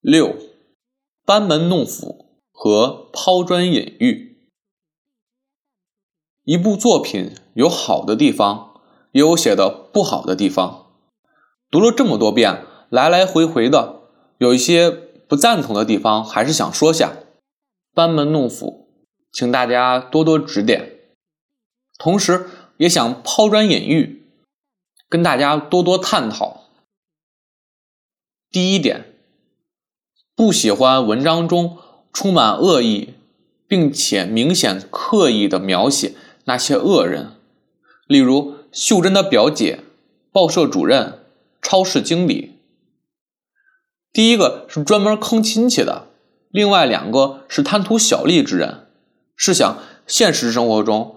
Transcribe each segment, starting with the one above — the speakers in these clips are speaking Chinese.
六，班门弄斧和抛砖引玉。一部作品有好的地方，也有写的不好的地方。读了这么多遍，来来回回的，有一些不赞同的地方，还是想说下。班门弄斧，请大家多多指点。同时，也想抛砖引玉，跟大家多多探讨。第一点，不喜欢文章中充满恶意，并且明显刻意的描写那些恶人，例如秀珍的表姐、报社主任、超市经理。第一个是专门坑亲戚的，另外两个是贪图小利之人。试想，现实生活中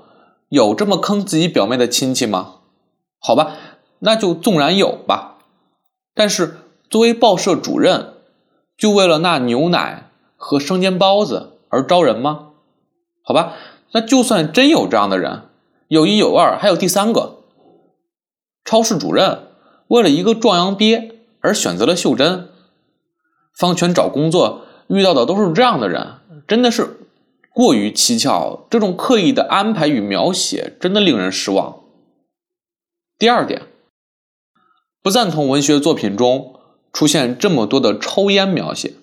有这么坑自己表妹的亲戚吗？好吧，那就纵然有吧，但是。作为报社主任，就为了那牛奶和生煎包子而招人吗？好吧，那就算真有这样的人，有一有二，还有第三个。超市主任为了一个壮阳鳖而选择了秀珍。方权找工作遇到的都是这样的人，真的是过于蹊跷。这种刻意的安排与描写，真的令人失望。第二点，不赞同文学作品中。出现这么多的抽烟描写，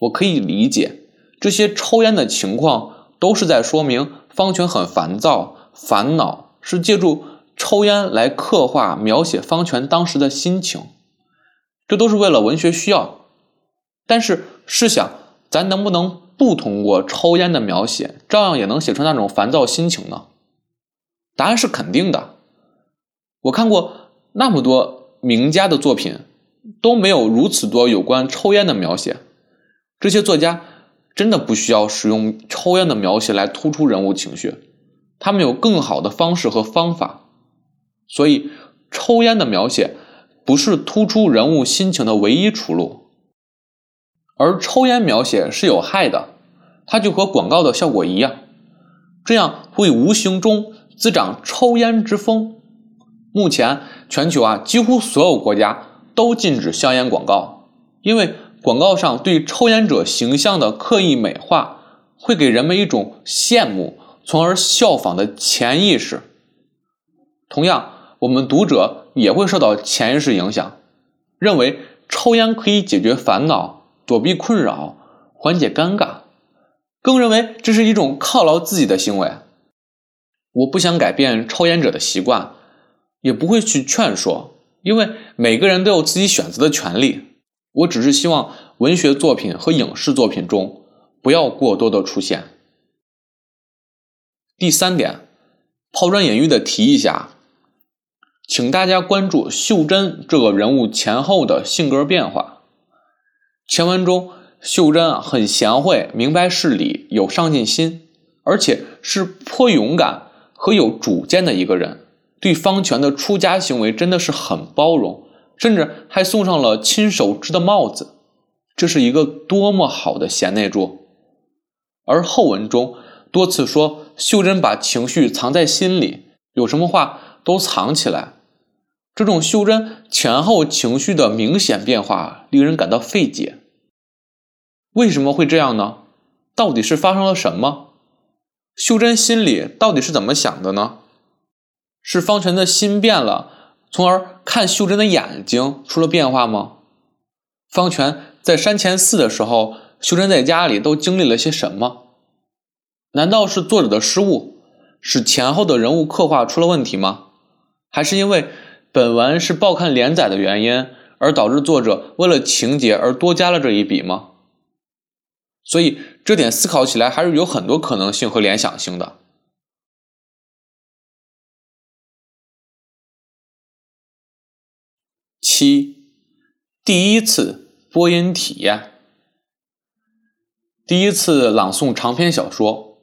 我可以理解，这些抽烟的情况都是在说明方权很烦躁、烦恼，是借助抽烟来刻画描写方权当时的心情，这都是为了文学需要。但是试想，咱能不能不通过抽烟的描写，照样也能写出那种烦躁心情呢？答案是肯定的。我看过那么多名家的作品。都没有如此多有关抽烟的描写，这些作家真的不需要使用抽烟的描写来突出人物情绪，他们有更好的方式和方法。所以，抽烟的描写不是突出人物心情的唯一出路。而抽烟描写是有害的，它就和广告的效果一样，这样会无形中滋长抽烟之风。目前，全球啊，几乎所有国家。都禁止香烟广告，因为广告上对抽烟者形象的刻意美化，会给人们一种羡慕，从而效仿的潜意识。同样，我们读者也会受到潜意识影响，认为抽烟可以解决烦恼、躲避困扰、缓解尴尬，更认为这是一种犒劳自己的行为。我不想改变抽烟者的习惯，也不会去劝说。因为每个人都有自己选择的权利，我只是希望文学作品和影视作品中不要过多的出现。第三点，抛砖引玉的提一下，请大家关注秀珍这个人物前后的性格变化。前文中，秀珍很贤惠、明白事理、有上进心，而且是颇勇敢和有主见的一个人。对方权的出家行为真的是很包容，甚至还送上了亲手织的帽子，这是一个多么好的贤内助。而后文中多次说秀珍把情绪藏在心里，有什么话都藏起来，这种秀珍前后情绪的明显变化令人感到费解。为什么会这样呢？到底是发生了什么？秀珍心里到底是怎么想的呢？是方权的心变了，从而看秀珍的眼睛出了变化吗？方权在山前寺的时候，秀珍在家里都经历了些什么？难道是作者的失误，使前后的人物刻画出了问题吗？还是因为本文是报刊连载的原因，而导致作者为了情节而多加了这一笔吗？所以这点思考起来还是有很多可能性和联想性的。七，第一次播音体验，第一次朗诵长篇小说，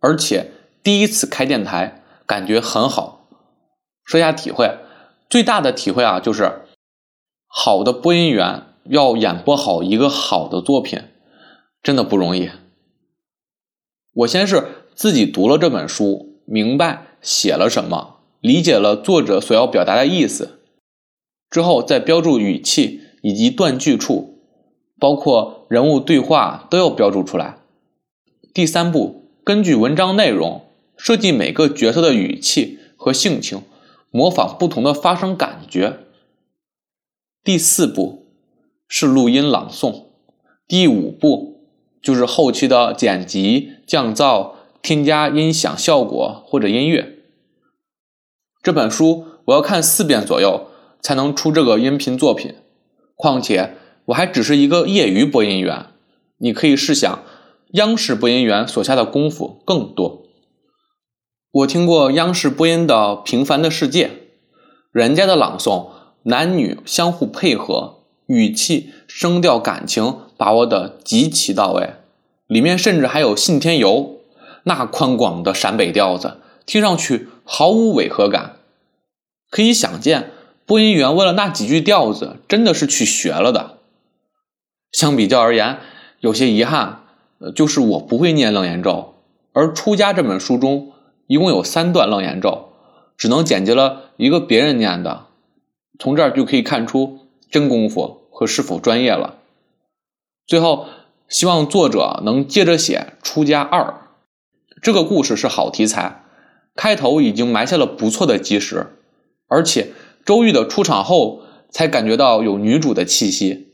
而且第一次开电台，感觉很好。说下体会，最大的体会啊，就是好的播音员要演播好一个好的作品，真的不容易。我先是自己读了这本书，明白写了什么，理解了作者所要表达的意思。之后再标注语气以及断句处，包括人物对话都要标注出来。第三步，根据文章内容设计每个角色的语气和性情，模仿不同的发声感觉。第四步是录音朗诵，第五步就是后期的剪辑、降噪、添加音响效果或者音乐。这本书我要看四遍左右才能出这个音频作品，况且我还只是一个业余播音员，你可以试想。央视播音员所下的功夫更多。我听过央视播音的《平凡的世界》，人家的朗诵，男女相互配合，语气、声调、感情把握的极其到位，里面甚至还有信天游，那宽广的陕北调子，听上去毫无违和感。可以想见，播音员为了那几句调子，真的是去学了的。相比较而言，有些遗憾。呃，就是我不会念楞严咒，而《出家》这本书中一共有三段楞严咒，只能剪辑了一个别人念的，从这儿就可以看出真功夫和是否专业了。最后，希望作者能接着写《出家二》，这个故事是好题材，开头已经埋下了不错的基石，而且周玉的出场后才感觉到有女主的气息。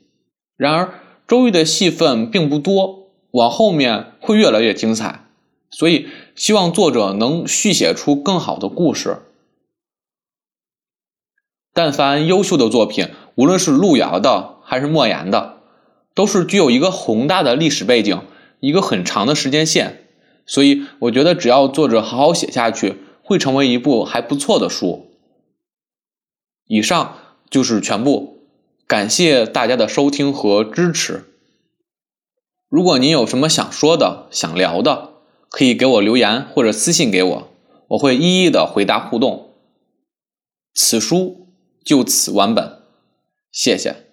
然而，周玉的戏份并不多。往后面会越来越精彩，所以希望作者能续写出更好的故事。但凡优秀的作品，无论是路遥的还是莫言的，都是具有一个宏大的历史背景，一个很长的时间线。所以我觉得，只要作者好好写下去，会成为一部还不错的书。以上就是全部，感谢大家的收听和支持。如果您有什么想说的、想聊的，可以给我留言或者私信给我，我会一一的回答互动。此书就此完本，谢谢。